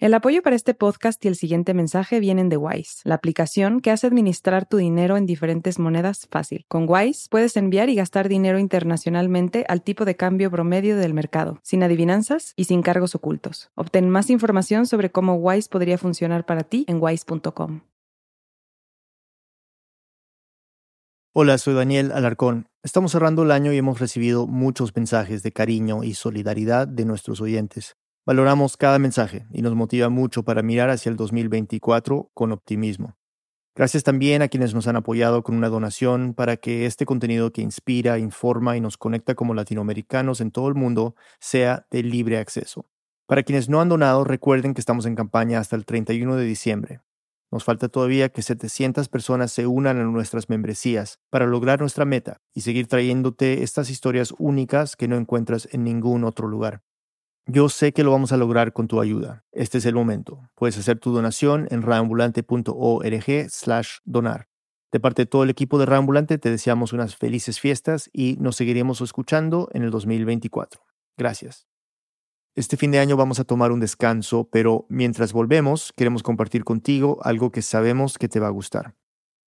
El apoyo para este podcast y el siguiente mensaje vienen de Wise, la aplicación que hace administrar tu dinero en diferentes monedas fácil. Con Wise puedes enviar y gastar dinero internacionalmente al tipo de cambio promedio del mercado, sin adivinanzas y sin cargos ocultos. Obtén más información sobre cómo Wise podría funcionar para ti en wise.com. Hola, soy Daniel Alarcón. Estamos cerrando el año y hemos recibido muchos mensajes de cariño y solidaridad de nuestros oyentes. Valoramos cada mensaje y nos motiva mucho para mirar hacia el 2024 con optimismo. Gracias también a quienes nos han apoyado con una donación para que este contenido que inspira, informa y nos conecta como latinoamericanos en todo el mundo sea de libre acceso. Para quienes no han donado, recuerden que estamos en campaña hasta el 31 de diciembre. Nos falta todavía que 700 personas se unan a nuestras membresías para lograr nuestra meta y seguir trayéndote estas historias únicas que no encuentras en ningún otro lugar. Yo sé que lo vamos a lograr con tu ayuda. Este es el momento. Puedes hacer tu donación en raambulante.org slash donar. De parte de todo el equipo de Raambulante te deseamos unas felices fiestas y nos seguiremos escuchando en el 2024. Gracias. Este fin de año vamos a tomar un descanso, pero mientras volvemos queremos compartir contigo algo que sabemos que te va a gustar.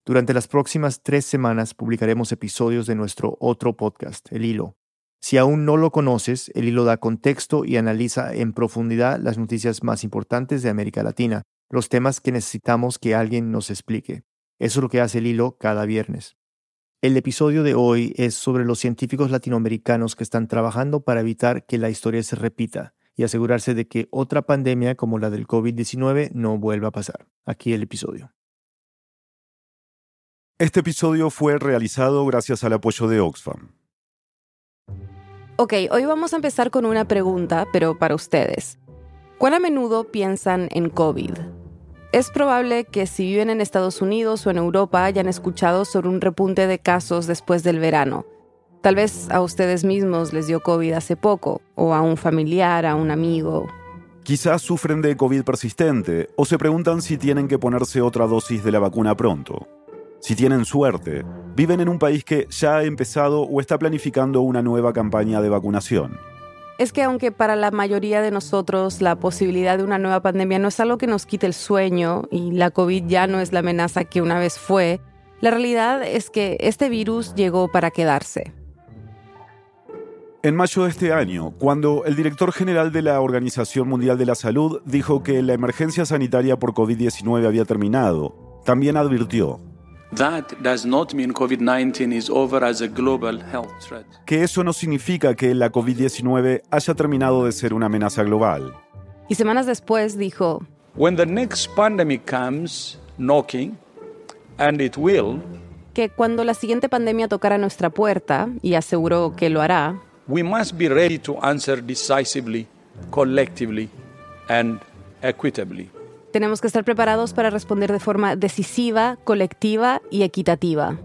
Durante las próximas tres semanas publicaremos episodios de nuestro otro podcast, El Hilo si aún no lo conoces, el hilo da contexto y analiza en profundidad las noticias más importantes de América Latina, los temas que necesitamos que alguien nos explique. Eso es lo que hace el hilo cada viernes. El episodio de hoy es sobre los científicos latinoamericanos que están trabajando para evitar que la historia se repita y asegurarse de que otra pandemia como la del COVID-19 no vuelva a pasar. Aquí el episodio. Este episodio fue realizado gracias al apoyo de Oxfam. Ok, hoy vamos a empezar con una pregunta, pero para ustedes. ¿Cuán a menudo piensan en COVID? Es probable que si viven en Estados Unidos o en Europa hayan escuchado sobre un repunte de casos después del verano. Tal vez a ustedes mismos les dio COVID hace poco, o a un familiar, a un amigo. Quizás sufren de COVID persistente o se preguntan si tienen que ponerse otra dosis de la vacuna pronto. Si tienen suerte, viven en un país que ya ha empezado o está planificando una nueva campaña de vacunación. Es que aunque para la mayoría de nosotros la posibilidad de una nueva pandemia no es algo que nos quite el sueño y la COVID ya no es la amenaza que una vez fue, la realidad es que este virus llegó para quedarse. En mayo de este año, cuando el director general de la Organización Mundial de la Salud dijo que la emergencia sanitaria por COVID-19 había terminado, también advirtió, que eso no significa que la COVID-19 haya terminado de ser una amenaza global. Y semanas después dijo, When the next pandemic comes knocking, and it will, que cuando la siguiente pandemia tocara nuestra puerta, y aseguró que lo hará, we must be ready to answer decisively, collectively, and equitably. Tenemos que estar preparados para responder de forma decisiva, colectiva y equitativa.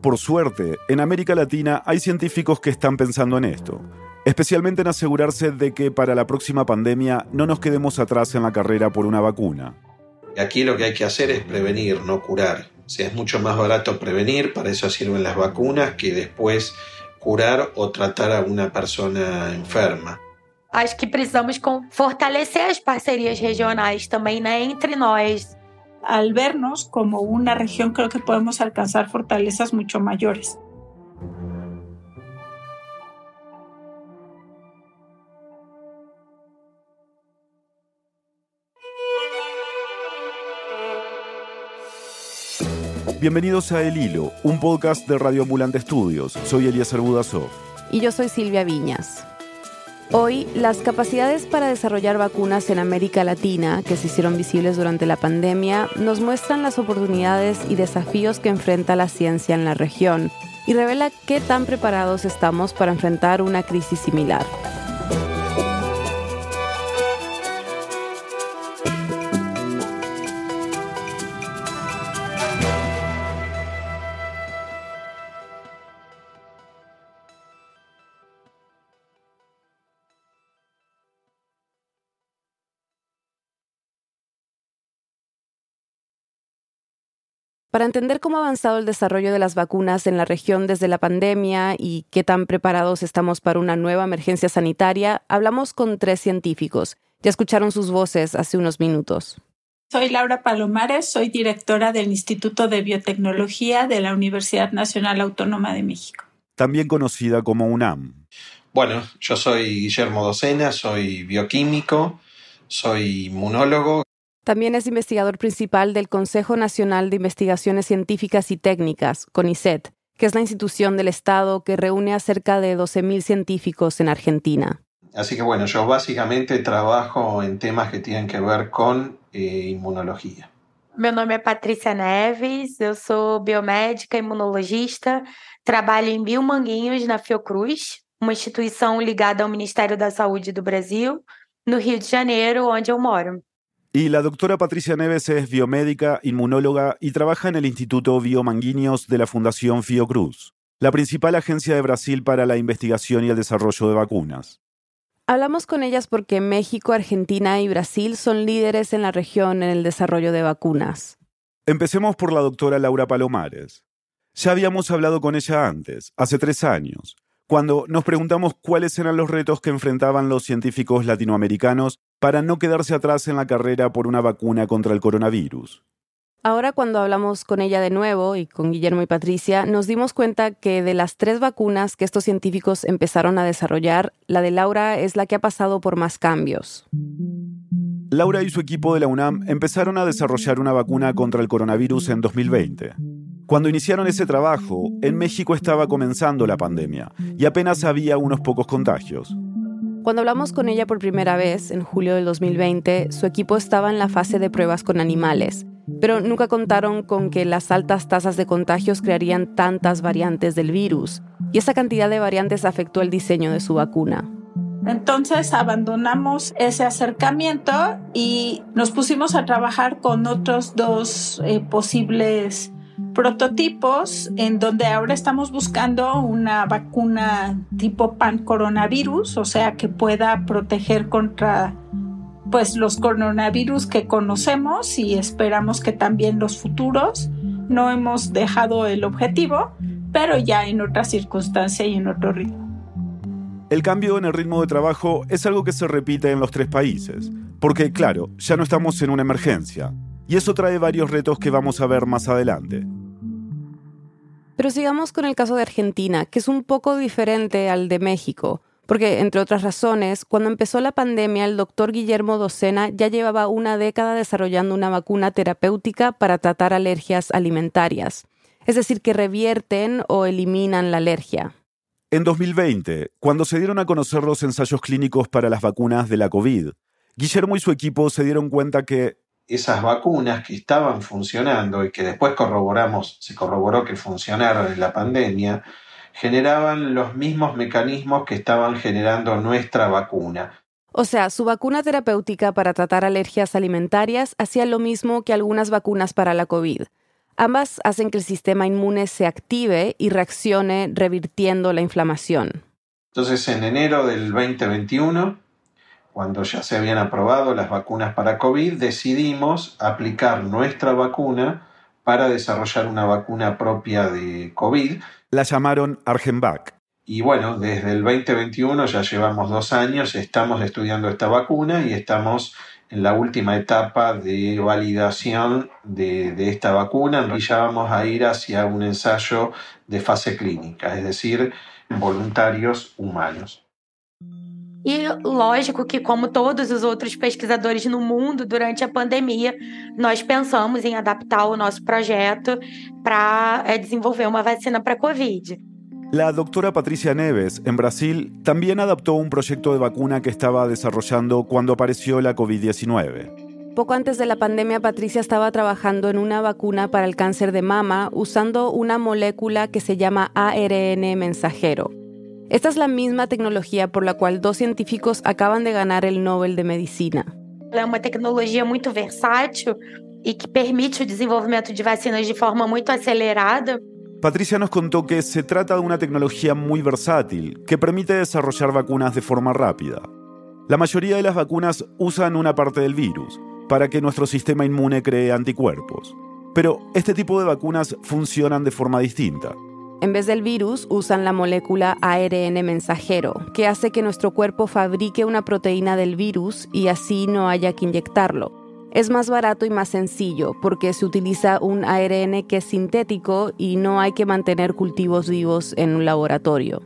Por suerte, en América Latina hay científicos que están pensando en esto, especialmente en asegurarse de que para la próxima pandemia no nos quedemos atrás en la carrera por una vacuna. Aquí lo que hay que hacer es prevenir, no curar. O sea, es mucho más barato prevenir, para eso sirven las vacunas, que después curar o tratar a una persona enferma. Acho que precisamos fortalecer as parcerias regionais também né, entre nós. Al vernos como una región, creo que podemos alcanzar fortalezas mucho mayores. Bienvenidos a El Hilo, un podcast de Radio Ambulante Estudios. Soy Elías Budasov. Y yo soy Silvia Viñas. Hoy, las capacidades para desarrollar vacunas en América Latina, que se hicieron visibles durante la pandemia, nos muestran las oportunidades y desafíos que enfrenta la ciencia en la región y revela qué tan preparados estamos para enfrentar una crisis similar. Para entender cómo ha avanzado el desarrollo de las vacunas en la región desde la pandemia y qué tan preparados estamos para una nueva emergencia sanitaria, hablamos con tres científicos Ya escucharon sus voces hace unos minutos. Soy Laura Palomares, soy directora del Instituto de Biotecnología de la Universidad Nacional Autónoma de México. También conocida como UNAM. Bueno, yo soy Guillermo Docena, soy bioquímico, soy inmunólogo. También es investigador principal del Consejo Nacional de Investigaciones Científicas y Técnicas, CONICET, que es la institución del Estado que reúne a cerca de 12.000 científicos en Argentina. Así que bueno, yo básicamente trabajo en temas que tienen que ver con eh, inmunología. Meu nome é Patrícia Neves, eu sou biomédica imunologista, trabalho em Biomanguinhos, na Fiocruz, uma instituição ligada ao Ministério da Saúde do Brasil, no Rio de Janeiro, onde eu moro. Y la doctora Patricia Neves es biomédica, inmunóloga y trabaja en el Instituto Biomanguinhos de la Fundación Fiocruz, la principal agencia de Brasil para la investigación y el desarrollo de vacunas. Hablamos con ellas porque México, Argentina y Brasil son líderes en la región en el desarrollo de vacunas. Empecemos por la doctora Laura Palomares. Ya habíamos hablado con ella antes, hace tres años, cuando nos preguntamos cuáles eran los retos que enfrentaban los científicos latinoamericanos para no quedarse atrás en la carrera por una vacuna contra el coronavirus. Ahora cuando hablamos con ella de nuevo y con Guillermo y Patricia, nos dimos cuenta que de las tres vacunas que estos científicos empezaron a desarrollar, la de Laura es la que ha pasado por más cambios. Laura y su equipo de la UNAM empezaron a desarrollar una vacuna contra el coronavirus en 2020. Cuando iniciaron ese trabajo, en México estaba comenzando la pandemia y apenas había unos pocos contagios. Cuando hablamos con ella por primera vez, en julio del 2020, su equipo estaba en la fase de pruebas con animales pero nunca contaron con que las altas tasas de contagios crearían tantas variantes del virus, y esa cantidad de variantes afectó el diseño de su vacuna. Entonces abandonamos ese acercamiento y nos pusimos a trabajar con otros dos eh, posibles prototipos en donde ahora estamos buscando una vacuna tipo pan coronavirus, o sea, que pueda proteger contra pues los coronavirus que conocemos y esperamos que también los futuros. No hemos dejado el objetivo, pero ya en otra circunstancia y en otro ritmo. El cambio en el ritmo de trabajo es algo que se repite en los tres países, porque claro, ya no estamos en una emergencia, y eso trae varios retos que vamos a ver más adelante. Pero sigamos con el caso de Argentina, que es un poco diferente al de México porque, entre otras razones, cuando empezó la pandemia, el doctor Guillermo Docena ya llevaba una década desarrollando una vacuna terapéutica para tratar alergias alimentarias, es decir, que revierten o eliminan la alergia. En 2020, cuando se dieron a conocer los ensayos clínicos para las vacunas de la COVID, Guillermo y su equipo se dieron cuenta que esas vacunas que estaban funcionando y que después corroboramos, se corroboró que funcionaron en la pandemia, generaban los mismos mecanismos que estaban generando nuestra vacuna. O sea, su vacuna terapéutica para tratar alergias alimentarias hacía lo mismo que algunas vacunas para la COVID. Ambas hacen que el sistema inmune se active y reaccione revirtiendo la inflamación. Entonces, en enero del 2021, cuando ya se habían aprobado las vacunas para COVID, decidimos aplicar nuestra vacuna para desarrollar una vacuna propia de COVID la llamaron Argenvac. Y bueno, desde el 2021 ya llevamos dos años, estamos estudiando esta vacuna y estamos en la última etapa de validación de, de, esta vacuna y ya vamos a ir hacia un ensayo de fase clínica, es decir, voluntarios humanos. E lógico que, como todos os outros pesquisadores no mundo, durante a pandemia, nós pensamos em adaptar o nosso projeto para é, desenvolver uma vacina para a Covid. La doctora Patricia Neves, en Brasil, también adaptó un proyecto de vacuna que estaba desarrollando cuando apareció la COVID-19. Poco antes de la pandemia, Patricia estaba trabajando en una vacuna para el cáncer de mama usando una molécula que se llama ARN mensajero. Esta es la misma tecnología por la cual dos científicos acaban de ganar el Nobel de Medicina. É uma tecnologia muito versátil e que permite o desenvolvimento de vacinas de forma muito acelerada. Patricia nos contó que se trata de una tecnología muy versátil que permite desarrollar vacunas de forma rápida. La mayoría de las vacunas usan una parte del virus para que nuestro sistema inmune cree anticuerpos. Pero este tipo de vacunas funcionan de forma distinta. En vez del virus, usan la molécula ARN mensajero, que hace que nuestro cuerpo fabrique una proteína del virus y así no haya que inyectarlo. Es más barato y más sencillo porque se utiliza un ARN que es sintético y no hay que mantener cultivos vivos en un laboratorio.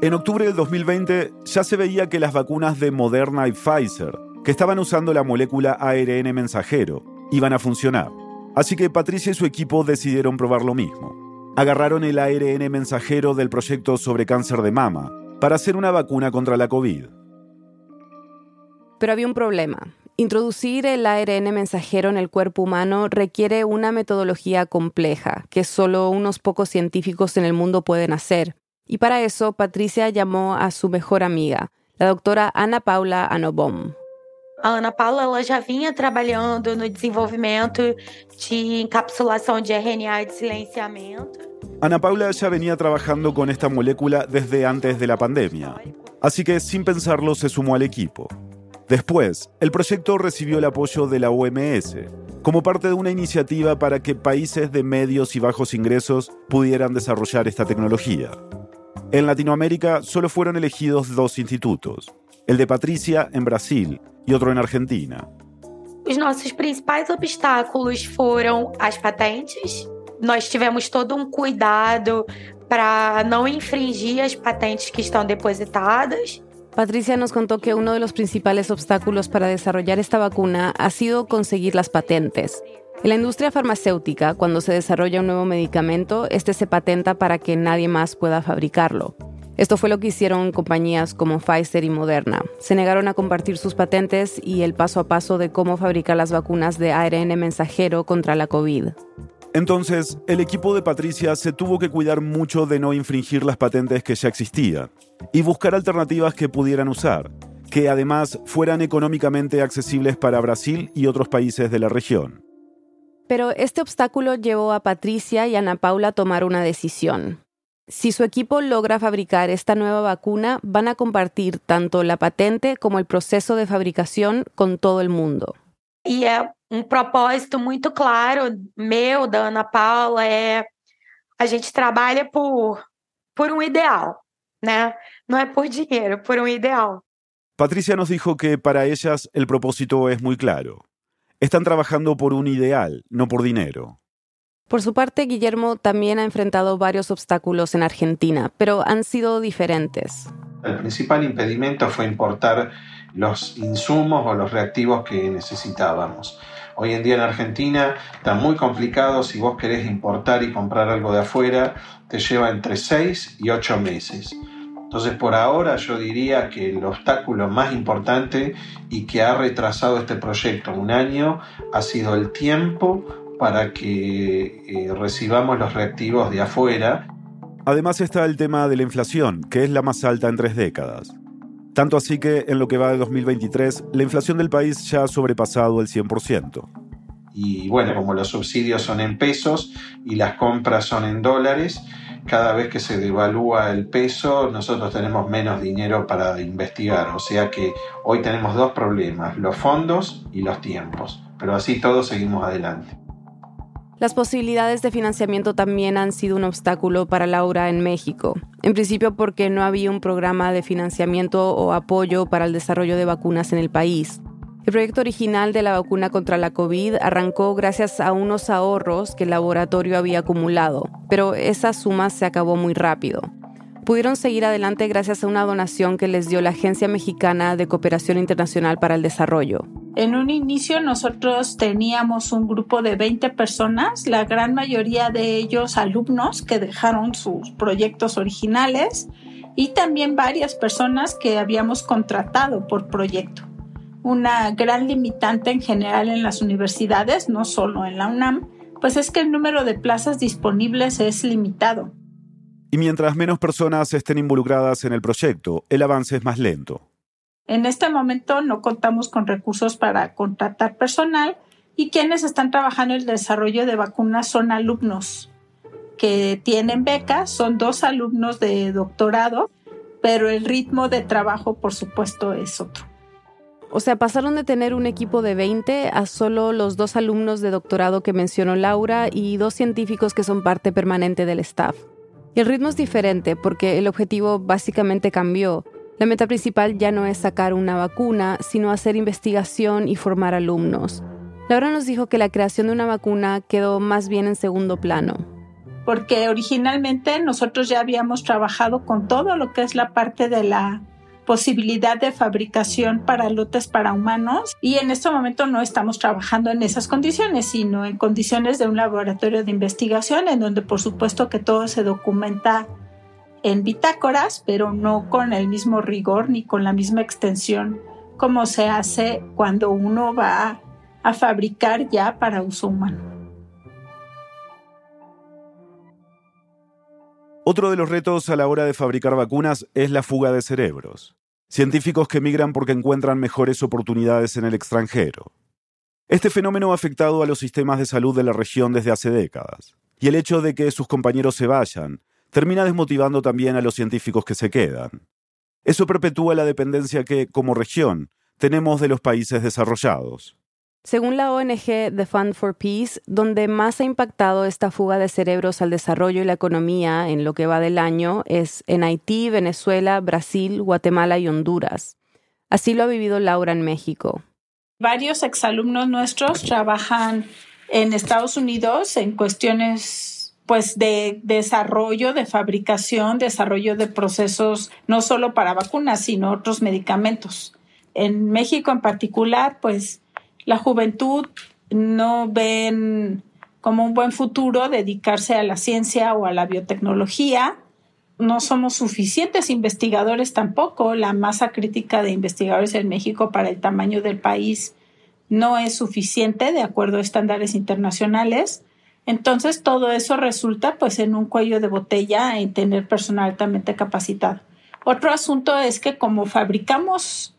En octubre del 2020 ya se veía que las vacunas de Moderna y Pfizer, que estaban usando la molécula ARN mensajero, iban a funcionar. Así que Patricia y su equipo decidieron probar lo mismo agarraron el ARN mensajero del proyecto sobre cáncer de mama para hacer una vacuna contra la COVID. Pero había un problema. Introducir el ARN mensajero en el cuerpo humano requiere una metodología compleja que solo unos pocos científicos en el mundo pueden hacer. Y para eso, Patricia llamó a su mejor amiga, la doctora Ana Paula Anobom. Ana Paula ela já vinha trabalhando no desenvolvimento de encapsulação de RNA de silenciamento. Ana Paula ya venía trabajando con esta molécula desde antes de la pandemia, así que sin pensarlo se sumó al equipo. Después, el proyecto recibió el apoyo de la OMS, como parte de una iniciativa para que países de medios y bajos ingresos pudieran desarrollar esta tecnología. En Latinoamérica solo fueron elegidos dos institutos, el de Patricia en Brasil y otro en Argentina. Os nossos principais obstáculos foram as patentes. Nós tivemos todo um cuidado para não infringir as patentes que estão depositadas. Patricia nos contó que uno de los principales obstáculos para desarrollar esta vacuna ha sido conseguir las patentes. En la industria farmacéutica, cuando se desarrolla un nuevo medicamento, este se patenta para que nadie más pueda fabricarlo. Esto fue lo que hicieron compañías como Pfizer y Moderna. Se negaron a compartir sus patentes y el paso a paso de cómo fabricar las vacunas de ARN mensajero contra la COVID. Entonces, el equipo de Patricia se tuvo que cuidar mucho de no infringir las patentes que ya existían y buscar alternativas que pudieran usar, que además fueran económicamente accesibles para Brasil y otros países de la región. Pero este obstáculo llevó a Patricia y Ana Paula a tomar una decisión. Si su equipo logra fabricar esta nueva vacuna, van a compartir tanto la patente como el proceso de fabricación con todo el mundo. E é um propósito muito claro meu, da Ana Paula, é a gente trabalha por, por um ideal, né? Não é por dinheiro, por um ideal. Patricia nos dijo que para ellas el propósito es muy claro. Están trabajando por un ideal, no por dinero. Por su parte, Guillermo también ha enfrentado varios obstáculos en Argentina, pero han sido diferentes. El principal impedimento fue importar los insumos o los reactivos que necesitábamos. Hoy en día en Argentina está muy complicado, si vos querés importar y comprar algo de afuera, te lleva entre 6 y 8 meses. Entonces por ahora yo diría que el obstáculo más importante y que ha retrasado este proyecto un año ha sido el tiempo para que eh, recibamos los reactivos de afuera. Además está el tema de la inflación, que es la más alta en tres décadas. Tanto así que en lo que va de 2023, la inflación del país ya ha sobrepasado el 100%. Y bueno, como los subsidios son en pesos y las compras son en dólares, cada vez que se devalúa el peso, nosotros tenemos menos dinero para investigar. O sea que hoy tenemos dos problemas, los fondos y los tiempos. Pero así todos seguimos adelante. Las posibilidades de financiamiento también han sido un obstáculo para Laura en México. En principio porque no había un programa de financiamiento o apoyo para el desarrollo de vacunas en el país. El proyecto original de la vacuna contra la COVID arrancó gracias a unos ahorros que el laboratorio había acumulado, pero esa suma se acabó muy rápido. Pudieron seguir adelante gracias a una donación que les dio la Agencia Mexicana de Cooperación Internacional para el Desarrollo. En un inicio nosotros teníamos un grupo de 20 personas, la gran mayoría de ellos alumnos que dejaron sus proyectos originales y también varias personas que habíamos contratado por proyecto. Una gran limitante en general en las universidades, no solo en la UNAM, pues es que el número de plazas disponibles es limitado. Y mientras menos personas estén involucradas en el proyecto, el avance es más lento. En este momento no contamos con recursos para contratar personal y quienes están trabajando en el desarrollo de vacunas son alumnos que tienen becas, son dos alumnos de doctorado, pero el ritmo de trabajo, por supuesto, es otro. O sea, pasaron de tener un equipo de 20 a solo los dos alumnos de doctorado que mencionó Laura y dos científicos que son parte permanente del staff. Y el ritmo es diferente porque el objetivo básicamente cambió. La meta principal ya no es sacar una vacuna, sino hacer investigación y formar alumnos. Laura nos dijo que la creación de una vacuna quedó más bien en segundo plano. Porque originalmente nosotros ya habíamos trabajado con todo lo que es la parte de la posibilidad de fabricación para lotes para humanos y en este momento no estamos trabajando en esas condiciones, sino en condiciones de un laboratorio de investigación en donde por supuesto que todo se documenta en bitácoras, pero no con el mismo rigor ni con la misma extensión como se hace cuando uno va a fabricar ya para uso humano. Otro de los retos a la hora de fabricar vacunas es la fuga de cerebros. Científicos que migran porque encuentran mejores oportunidades en el extranjero. Este fenómeno ha afectado a los sistemas de salud de la región desde hace décadas. Y el hecho de que sus compañeros se vayan termina desmotivando también a los científicos que se quedan. Eso perpetúa la dependencia que, como región, tenemos de los países desarrollados. Según la ONG The Fund for Peace, donde más ha impactado esta fuga de cerebros al desarrollo y la economía en lo que va del año es en Haití, Venezuela, Brasil, Guatemala y Honduras. Así lo ha vivido Laura en México. Varios exalumnos nuestros trabajan en Estados Unidos en cuestiones pues de desarrollo, de fabricación, desarrollo de procesos no solo para vacunas, sino otros medicamentos. En México en particular, pues la juventud no ven como un buen futuro dedicarse a la ciencia o a la biotecnología. No somos suficientes investigadores tampoco. La masa crítica de investigadores en México para el tamaño del país no es suficiente de acuerdo a estándares internacionales. Entonces todo eso resulta pues en un cuello de botella en tener personal altamente capacitado. Otro asunto es que como fabricamos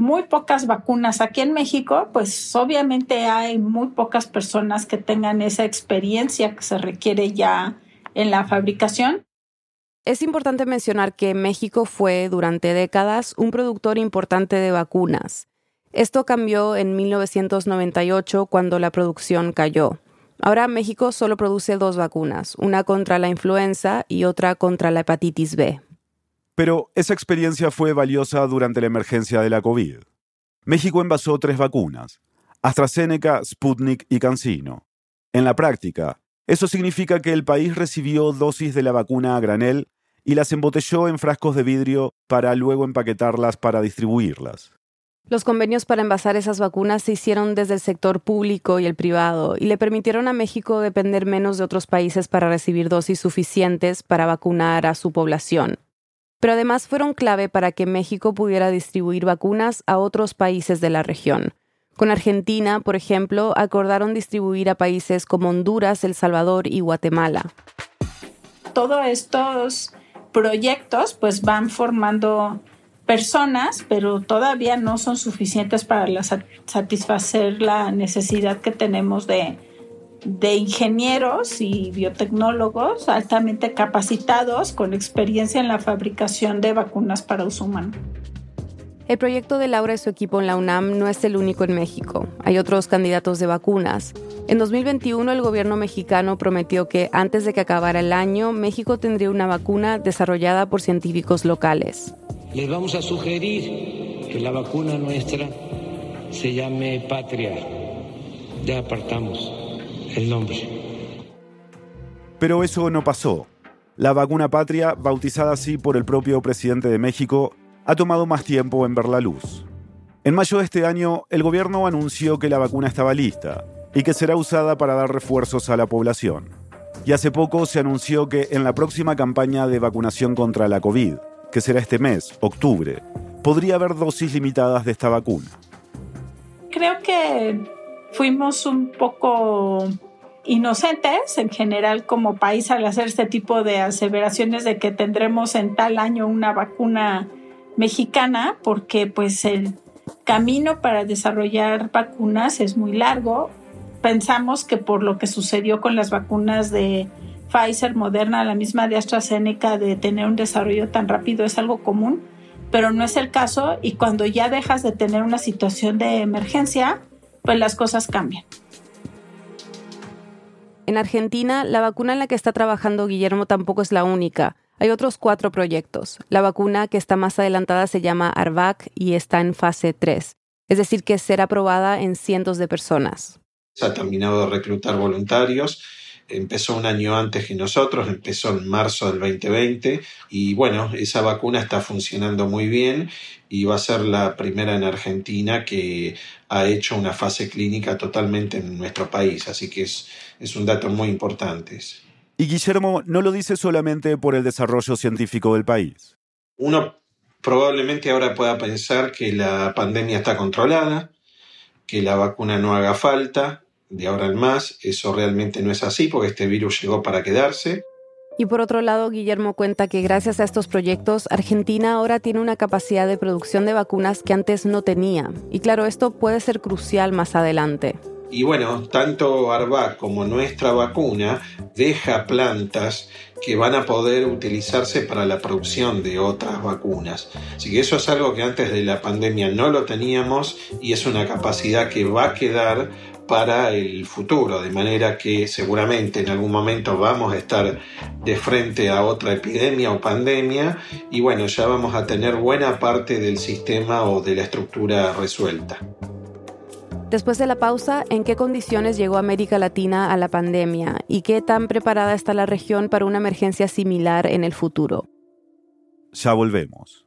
muy pocas vacunas aquí en México, pues obviamente hay muy pocas personas que tengan esa experiencia que se requiere ya en la fabricación. Es importante mencionar que México fue durante décadas un productor importante de vacunas. Esto cambió en 1998 cuando la producción cayó. Ahora México solo produce dos vacunas, una contra la influenza y otra contra la hepatitis B. Pero esa experiencia fue valiosa durante la emergencia de la COVID. México envasó tres vacunas, AstraZeneca, Sputnik y CanSino. En la práctica, eso significa que el país recibió dosis de la vacuna a granel y las embotelló en frascos de vidrio para luego empaquetarlas para distribuirlas. Los convenios para envasar esas vacunas se hicieron desde el sector público y el privado y le permitieron a México depender menos de otros países para recibir dosis suficientes para vacunar a su población pero además fueron clave para que México pudiera distribuir vacunas a otros países de la región. Con Argentina, por ejemplo, acordaron distribuir a países como Honduras, El Salvador y Guatemala. Todos estos proyectos pues van formando personas, pero todavía no son suficientes para satisfacer la necesidad que tenemos de de ingenieros y biotecnólogos altamente capacitados con experiencia en la fabricación de vacunas para uso humano. El proyecto de Laura y su equipo en la UNAM no es el único en México. Hay otros candidatos de vacunas. En 2021 el gobierno mexicano prometió que antes de que acabara el año, México tendría una vacuna desarrollada por científicos locales. Les vamos a sugerir que la vacuna nuestra se llame Patria. Ya apartamos el nombre. Pero eso no pasó. La vacuna patria, bautizada así por el propio presidente de México, ha tomado más tiempo en ver la luz. En mayo de este año, el gobierno anunció que la vacuna estaba lista y que será usada para dar refuerzos a la población. Y hace poco se anunció que en la próxima campaña de vacunación contra la COVID, que será este mes, octubre, podría haber dosis limitadas de esta vacuna. Creo que fuimos un poco inocentes en general como país al hacer este tipo de aseveraciones de que tendremos en tal año una vacuna mexicana porque pues el camino para desarrollar vacunas es muy largo. Pensamos que por lo que sucedió con las vacunas de Pfizer, Moderna, la misma de AstraZeneca, de tener un desarrollo tan rápido es algo común, pero no es el caso y cuando ya dejas de tener una situación de emergencia, pues las cosas cambian. En Argentina, la vacuna en la que está trabajando Guillermo tampoco es la única. Hay otros cuatro proyectos. La vacuna que está más adelantada se llama ARVAC y está en fase 3, es decir, que será aprobada en cientos de personas. Se ha terminado de reclutar voluntarios empezó un año antes que nosotros, empezó en marzo del 2020 y bueno, esa vacuna está funcionando muy bien y va a ser la primera en Argentina que ha hecho una fase clínica totalmente en nuestro país, así que es, es un dato muy importante. Y Guillermo no lo dice solamente por el desarrollo científico del país. Uno probablemente ahora pueda pensar que la pandemia está controlada, que la vacuna no haga falta, de ahora en más. Eso realmente no es así porque este virus llegó para quedarse. Y por otro lado, Guillermo cuenta que gracias a estos proyectos, Argentina ahora tiene una capacidad de producción de vacunas que antes no tenía. Y claro, esto puede ser crucial más adelante. Y bueno, tanto Arbac como nuestra vacuna deja plantas que van a poder utilizarse para la producción de otras vacunas. Así que eso es algo que antes de la pandemia no lo teníamos y es una capacidad que va a quedar para el futuro, de manera que seguramente en algún momento vamos a estar de frente a otra epidemia o pandemia y bueno, ya vamos a tener buena parte del sistema o de la estructura resuelta. Después de la pausa, ¿en qué condiciones llegó América Latina a la pandemia y qué tan preparada está la región para una emergencia similar en el futuro? Ya volvemos.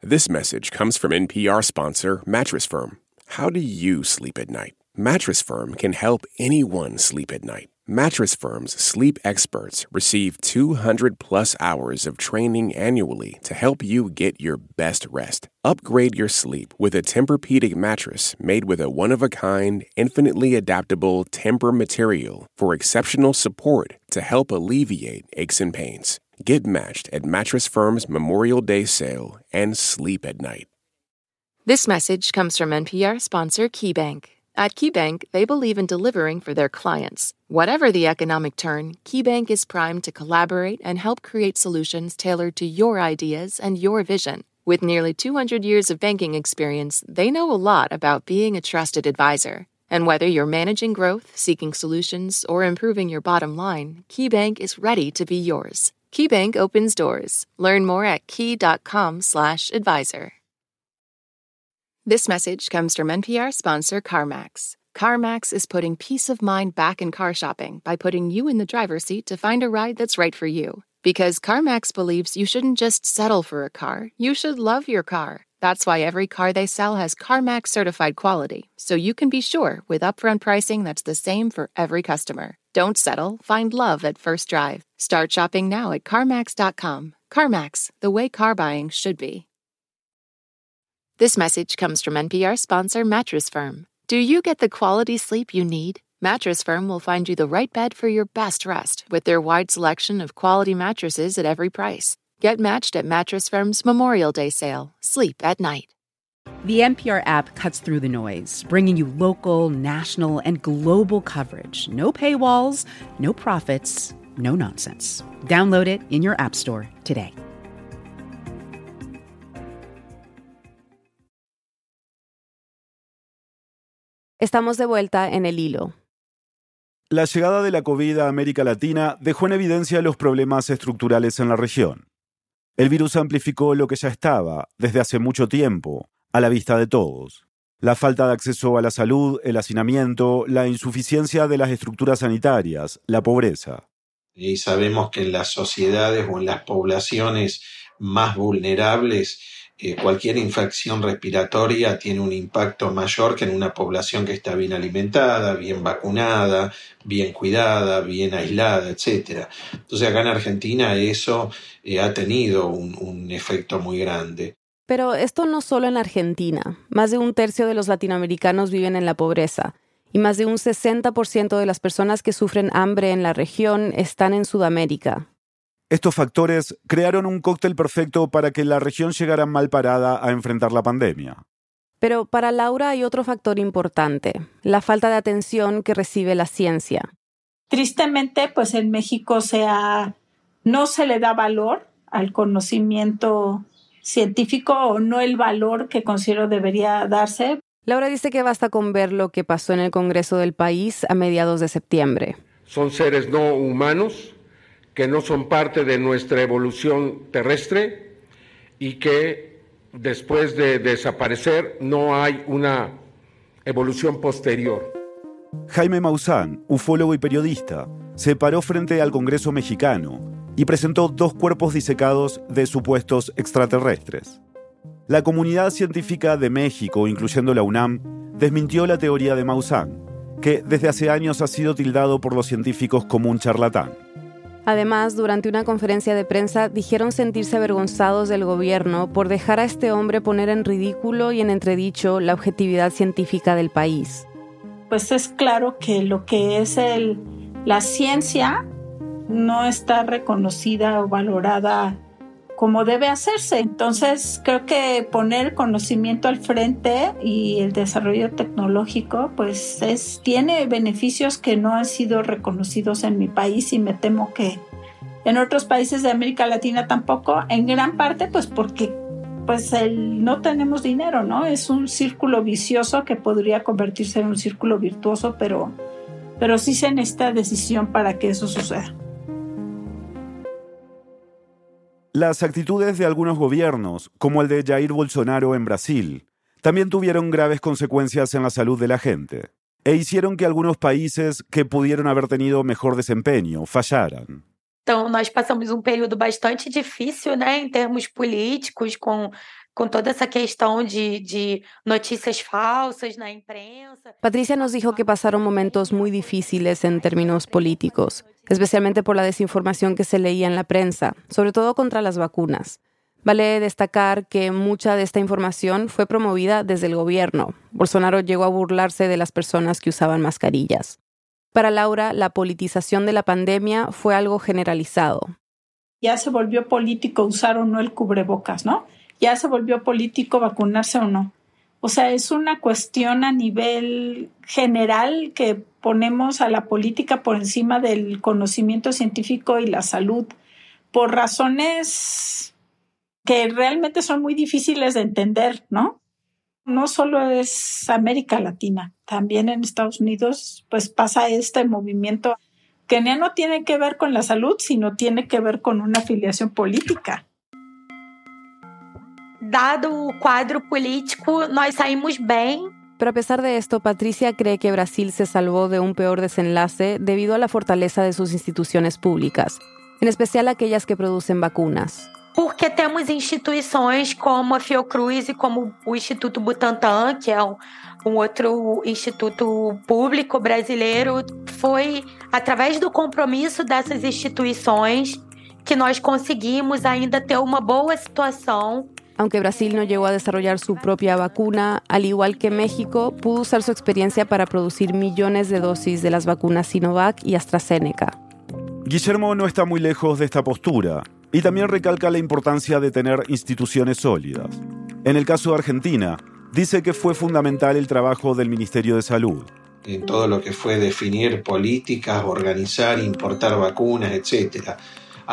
This message comes from NPR sponsor Mattress Firm. How do you sleep at night? Mattress Firm can help anyone sleep at night. Mattress Firm's sleep experts receive 200 plus hours of training annually to help you get your best rest. Upgrade your sleep with a Tempur-Pedic mattress made with a one-of-a-kind, infinitely adaptable Tempur material for exceptional support to help alleviate aches and pains. Get matched at Mattress Firm's Memorial Day sale and sleep at night. This message comes from NPR sponsor KeyBank. At KeyBank, they believe in delivering for their clients. Whatever the economic turn, KeyBank is primed to collaborate and help create solutions tailored to your ideas and your vision. With nearly 200 years of banking experience, they know a lot about being a trusted advisor. And whether you're managing growth, seeking solutions, or improving your bottom line, KeyBank is ready to be yours. KeyBank opens doors. Learn more at key.com/advisor. This message comes from NPR sponsor CarMax. CarMax is putting peace of mind back in car shopping by putting you in the driver's seat to find a ride that's right for you. Because CarMax believes you shouldn't just settle for a car, you should love your car. That's why every car they sell has CarMax certified quality, so you can be sure with upfront pricing that's the same for every customer. Don't settle, find love at first drive. Start shopping now at CarMax.com. CarMax, the way car buying should be. This message comes from NPR sponsor Mattress Firm. Do you get the quality sleep you need? Mattress Firm will find you the right bed for your best rest with their wide selection of quality mattresses at every price. Get matched at Mattress Firm's Memorial Day sale. Sleep at night. The NPR app cuts through the noise, bringing you local, national, and global coverage. No paywalls, no profits, no nonsense. Download it in your App Store today. Estamos de vuelta en el hilo. La llegada de la COVID a América Latina dejó en evidencia los problemas estructurales en la región. El virus amplificó lo que ya estaba, desde hace mucho tiempo, a la vista de todos. La falta de acceso a la salud, el hacinamiento, la insuficiencia de las estructuras sanitarias, la pobreza. Y sabemos que en las sociedades o en las poblaciones más vulnerables, cualquier infección respiratoria tiene un impacto mayor que en una población que está bien alimentada, bien vacunada, bien cuidada, bien aislada, etc. Entonces acá en Argentina eso eh, ha tenido un, un efecto muy grande. Pero esto no solo en Argentina. Más de un tercio de los latinoamericanos viven en la pobreza y más de un 60% de las personas que sufren hambre en la región están en Sudamérica. Estos factores crearon un cóctel perfecto para que la región llegara mal parada a enfrentar la pandemia. Pero para Laura hay otro factor importante, la falta de atención que recibe la ciencia. Tristemente, pues en México no se le da valor al conocimiento científico o no el valor que considero debería darse. Laura dice que basta con ver lo que pasó en el Congreso del país a mediados de septiembre. Son seres no humanos que no son parte de nuestra evolución terrestre y que después de desaparecer no hay una evolución posterior. Jaime Maussan, ufólogo y periodista, se paró frente al Congreso mexicano y presentó dos cuerpos disecados de supuestos extraterrestres. La comunidad científica de México, incluyendo la UNAM, desmintió la teoría de Maussan, que desde hace años ha sido tildado por los científicos como un charlatán. Además, durante una conferencia de prensa dijeron sentirse avergonzados del gobierno por dejar a este hombre poner en ridículo y en entredicho la objetividad científica del país. Pues es claro que lo que es el, la ciencia no está reconocida o valorada como debe hacerse. Entonces, creo que poner conocimiento al frente y el desarrollo tecnológico, pues es, tiene beneficios que no han sido reconocidos en mi país y me temo que en otros países de América Latina tampoco, en gran parte pues porque pues el, no tenemos dinero, ¿no? Es un círculo vicioso que podría convertirse en un círculo virtuoso, pero, pero sí se necesita decisión para que eso suceda. Las actitudes de algunos gobiernos, como el de Jair Bolsonaro en Brasil, también tuvieron graves consecuencias en la salud de la gente e hicieron que algunos países que pudieron haber tenido mejor desempeño fallaran. Então, nós passamos um período bastante difícil, né, em termos políticos, com con toda esa cuestión de, noticias falsas la imprensa. Patricia nos dijo que pasaron momentos muy difíciles en términos políticos, especialmente por la desinformación que se leía en la prensa, sobre todo contra las vacunas. Vale destacar que mucha de esta información fue promovida desde el gobierno. Bolsonaro llegó a burlarse de las personas que usaban mascarillas. Para Laura, la politización de la pandemia fue algo generalizado. Ya se volvió político usar o no el cubrebocas, ¿no? Ya se volvió político vacunarse o no. O sea, es una cuestión a nivel general que ponemos a la política por encima del conocimiento científico y la salud por razones que realmente son muy difíciles de entender, ¿no? No solo es América Latina, también en Estados Unidos pues pasa este movimiento que no tiene que ver con la salud, sino tiene que ver con una afiliación política. Dado o cuadro político, nós saímos bem. Pero a pesar de esto, Patricia cree que Brasil se salvó de un peor desenlace debido a la fortaleza de sus instituciones públicas, en especial aquellas que producen vacunas. Porque temos instituições como a Fiocruz e como o Instituto Butantan, que é um, um outro instituto público brasileiro, foi através do compromisso dessas instituições que nós conseguimos ainda ter uma boa situação Aunque Brasil no llegó a desarrollar su propia vacuna, al igual que México, pudo usar su experiencia para producir millones de dosis de las vacunas Sinovac y AstraZeneca. Guillermo no está muy lejos de esta postura y también recalca la importancia de tener instituciones sólidas. En el caso de Argentina, dice que fue fundamental el trabajo del Ministerio de Salud. En todo lo que fue definir políticas, organizar, importar vacunas, etcétera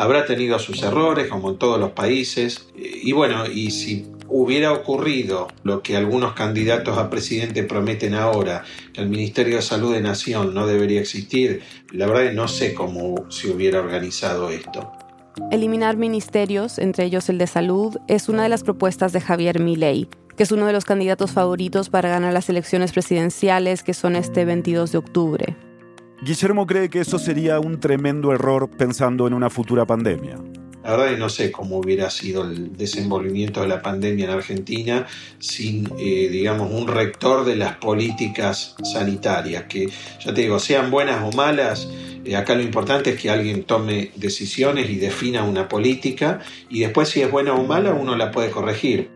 habrá tenido sus errores, como en todos los países. Y bueno, y si hubiera ocurrido lo que algunos candidatos a presidente prometen ahora, que el Ministerio de Salud de Nación no debería existir, la verdad no sé cómo se hubiera organizado esto. Eliminar ministerios, entre ellos el de salud, es una de las propuestas de Javier Milei, que es uno de los candidatos favoritos para ganar las elecciones presidenciales que son este 22 de octubre. Guillermo cree que eso sería un tremendo error pensando en una futura pandemia. La verdad es que no sé cómo hubiera sido el desenvolvimiento de la pandemia en Argentina sin, eh, digamos, un rector de las políticas sanitarias, que ya te digo, sean buenas o malas, eh, acá lo importante es que alguien tome decisiones y defina una política y después si es buena o mala uno la puede corregir.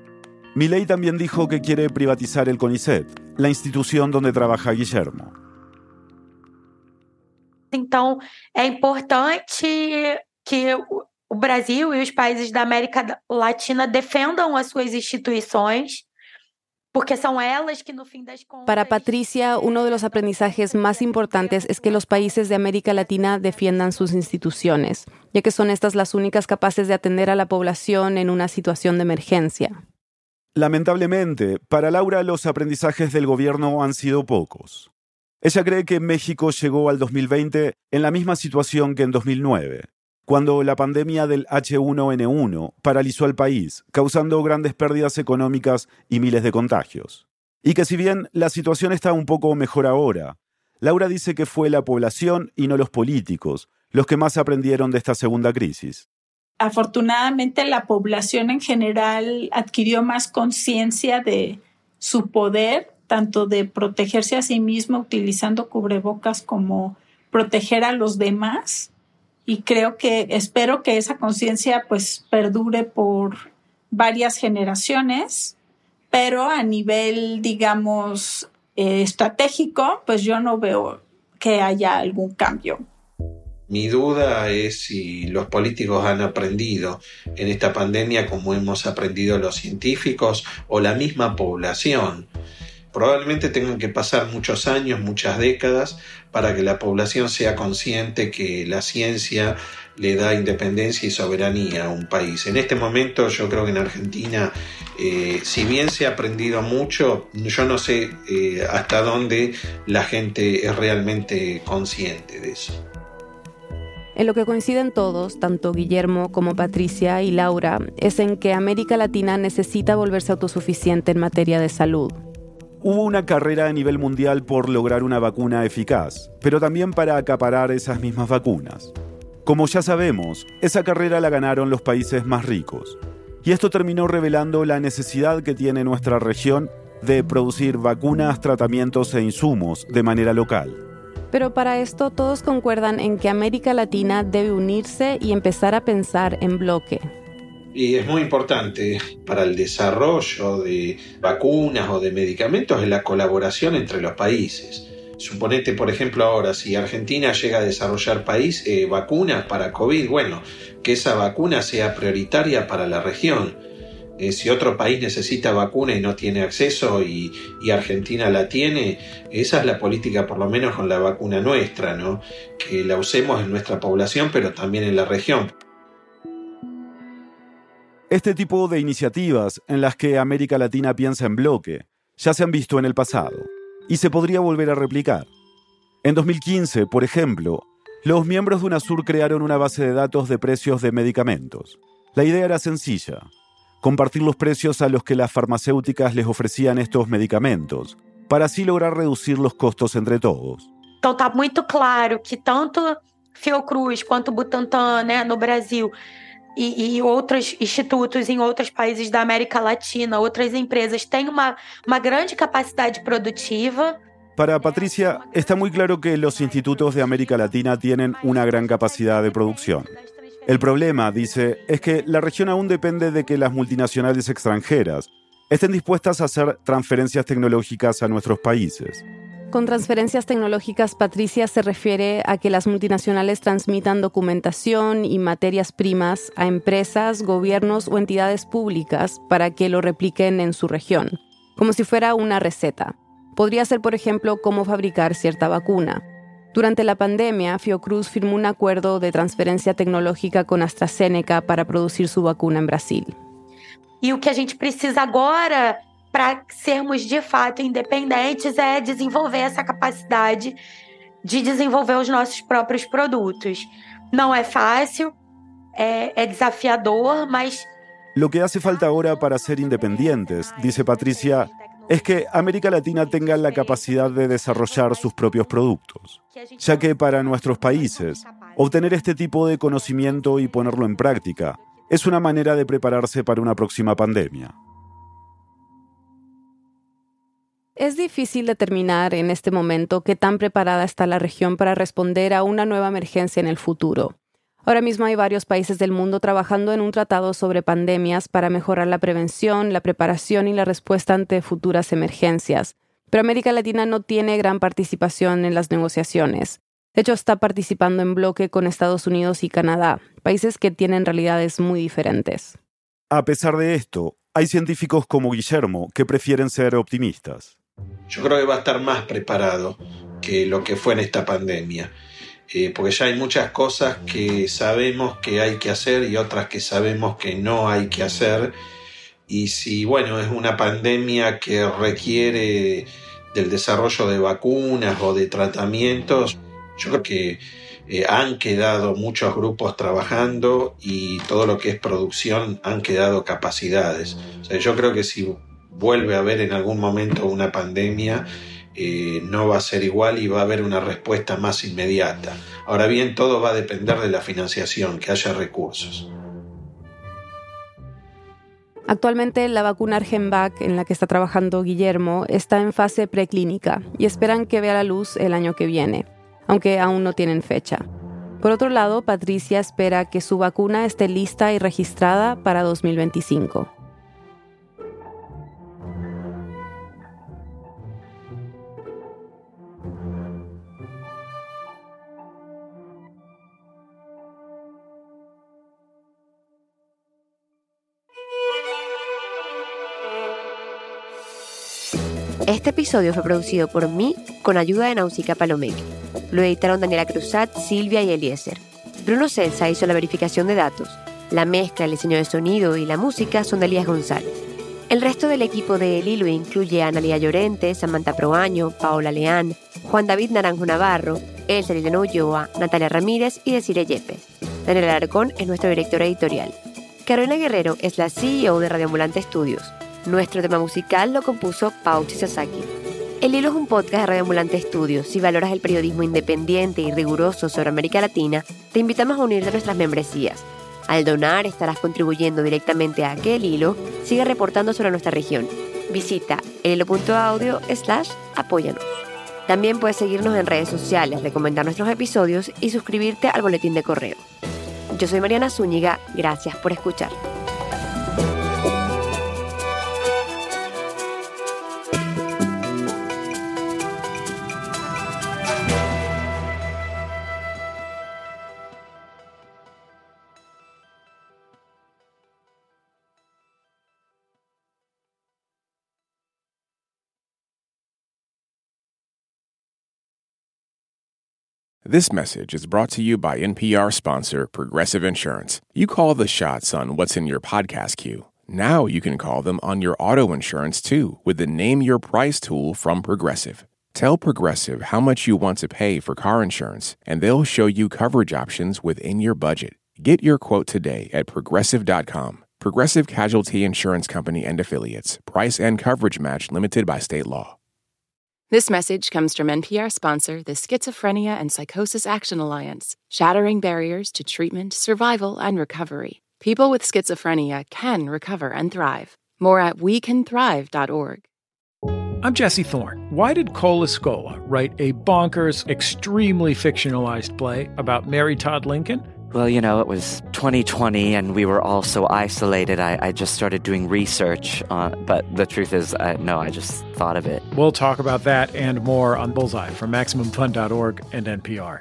Milei también dijo que quiere privatizar el CONICET, la institución donde trabaja Guillermo. Então, é importante que o Brasil e os países da América Latina defendam as suas instituições. Porque son ellas que no fin das contas... Para Patricia, uno de los aprendizajes más importantes es que los países de América Latina defiendan sus instituciones, ya que son estas las únicas capaces de atender a la población en una situación de emergencia. Lamentablemente, para Laura los aprendizajes del gobierno han sido pocos. Ella cree que México llegó al 2020 en la misma situación que en 2009, cuando la pandemia del H1N1 paralizó al país, causando grandes pérdidas económicas y miles de contagios. Y que si bien la situación está un poco mejor ahora, Laura dice que fue la población y no los políticos los que más aprendieron de esta segunda crisis. Afortunadamente la población en general adquirió más conciencia de su poder, tanto de protegerse a sí mismo utilizando cubrebocas como proteger a los demás. Y creo que espero que esa conciencia pues perdure por varias generaciones, pero a nivel, digamos, eh, estratégico, pues yo no veo que haya algún cambio. Mi duda es si los políticos han aprendido en esta pandemia como hemos aprendido los científicos o la misma población. Probablemente tengan que pasar muchos años, muchas décadas, para que la población sea consciente que la ciencia le da independencia y soberanía a un país. En este momento yo creo que en Argentina, eh, si bien se ha aprendido mucho, yo no sé eh, hasta dónde la gente es realmente consciente de eso. En lo que coinciden todos, tanto Guillermo como Patricia y Laura, es en que América Latina necesita volverse autosuficiente en materia de salud. Hubo una carrera a nivel mundial por lograr una vacuna eficaz, pero también para acaparar esas mismas vacunas. Como ya sabemos, esa carrera la ganaron los países más ricos. Y esto terminó revelando la necesidad que tiene nuestra región de producir vacunas, tratamientos e insumos de manera local. Pero para esto todos concuerdan en que América Latina debe unirse y empezar a pensar en bloque. Y es muy importante para el desarrollo de vacunas o de medicamentos la colaboración entre los países. Suponete, por ejemplo, ahora, si Argentina llega a desarrollar país, eh, vacunas para COVID, bueno, que esa vacuna sea prioritaria para la región eh, si otro país necesita vacuna y no tiene acceso y, Argentina la tiene, esa es la política por lo menos con la vacuna nuestra, ¿no? Que la usemos en nuestra población pero también en la región. Este tipo de iniciativas en las que América Latina piensa en bloque ya se han visto en el pasado y se podría volver a replicar. En 2015, por ejemplo, los miembros de UNASUR crearon una base de datos de precios de medicamentos. La idea era sencilla, compartir los precios a los que las farmacéuticas les ofrecían estos medicamentos, para así lograr reducir los costos entre todos. Então está muito claro que tanto Fiocruz quanto Butantan, né, no Brasil, e, e, outros institutos em outros países da América Latina, outras empresas têm uma, uma grande capacidade produtiva. Para Patricia, está muy claro que los institutos de América Latina tienen una gran capacidad de producción. El problema, dice, es que la región aún depende de que las multinacionales extranjeras estén dispuestas a hacer transferencias tecnológicas a nuestros países. Con transferencias tecnológicas, Patricia se refiere a que las multinacionales transmitan documentación y materias primas a empresas, gobiernos o entidades públicas para que lo repliquen en su región, como si fuera una receta. Podría ser, por ejemplo, cómo fabricar cierta vacuna. Durante la pandemia, Fiocruz firmó un acuerdo de transferencia tecnológica con AstraZeneca para producir su vacuna en Brasil. E o que a gente precisa agora para sermos de fato independentes é desenvolver essa capacidade de desenvolver os nossos próprios produtos. Não é fácil, é, é desafiador, mas Lo que hace falta ahora para ser independientes, dice Patricia, es que América Latina tenga la capacidad de desarrollar sus propios productos, ya que para nuestros países, obtener este tipo de conocimiento y ponerlo en práctica es una manera de prepararse para una próxima pandemia. Es difícil determinar en este momento qué tan preparada está la región para responder a una nueva emergencia en el futuro. Ahora mismo hay varios países del mundo trabajando en un tratado sobre pandemias para mejorar la prevención, la preparación y la respuesta ante futuras emergencias. Pero América Latina no tiene gran participación en las negociaciones. De hecho, está participando en bloque con Estados Unidos y Canadá, países que tienen realidades muy diferentes. A pesar de esto, hay científicos como Guillermo que prefieren ser optimistas. Yo creo que va a estar más preparado que lo que fue en esta pandemia. Eh, porque ya hay muchas cosas que sabemos que hay que hacer y otras que sabemos que no hay que hacer. y si, bueno, es una pandemia que requiere del desarrollo de vacunas o de tratamientos, yo creo que eh, han quedado muchos grupos trabajando y todo lo que es producción han quedado capacidades. O sea, yo creo que si vuelve a haber en algún momento una pandemia, eh, no va a ser igual y va a haber una respuesta más inmediata. Ahora bien, todo va a depender de la financiación, que haya recursos. Actualmente la vacuna Argenvac en la que está trabajando Guillermo está en fase preclínica y esperan que vea la luz el año que viene, aunque aún no tienen fecha. Por otro lado, Patricia espera que su vacuna esté lista y registrada para 2025. Este episodio fue producido por mí con ayuda de Nausicaa Palomeque. Lo editaron Daniela Cruzat, Silvia y Eliezer. Bruno Celsa hizo la verificación de datos. La mezcla, el diseño de sonido y la música son de Elías González. El resto del equipo de El Hilo incluye a Analia Llorente, Samantha Proaño, Paola Leán, Juan David Naranjo Navarro, Elsa Liliana Ulloa, Natalia Ramírez y Desire Yepes. Daniel Alarcón es nuestro director editorial. Carolina Guerrero es la CEO de Radioambulante Estudios. Nuestro tema musical lo compuso Pauchi Sasaki. El Hilo es un podcast de Radio Ambulante Estudios. Si valoras el periodismo independiente y riguroso sobre América Latina, te invitamos a unirte a nuestras membresías. Al donar estarás contribuyendo directamente a que el hilo siga reportando sobre nuestra región. Visita elhilo.audio slash apóyanos. También puedes seguirnos en redes sociales, recomendar nuestros episodios y suscribirte al boletín de correo. Yo soy Mariana Zúñiga, gracias por escuchar. This message is brought to you by NPR sponsor Progressive Insurance. You call the shots on what's in your podcast queue. Now you can call them on your auto insurance too with the Name Your Price tool from Progressive. Tell Progressive how much you want to pay for car insurance, and they'll show you coverage options within your budget. Get your quote today at progressive.com. Progressive Casualty Insurance Company and Affiliates. Price and coverage match limited by state law. This message comes from NPR sponsor, the Schizophrenia and Psychosis Action Alliance, shattering barriers to treatment, survival, and recovery. People with schizophrenia can recover and thrive. More at wecanthrive.org. I'm Jesse Thorne. Why did Cola Scola write a bonkers, extremely fictionalized play about Mary Todd Lincoln? Well, you know, it was 2020 and we were all so isolated. I, I just started doing research. On, but the truth is, I, no, I just thought of it. We'll talk about that and more on Bullseye from MaximumFun.org and NPR.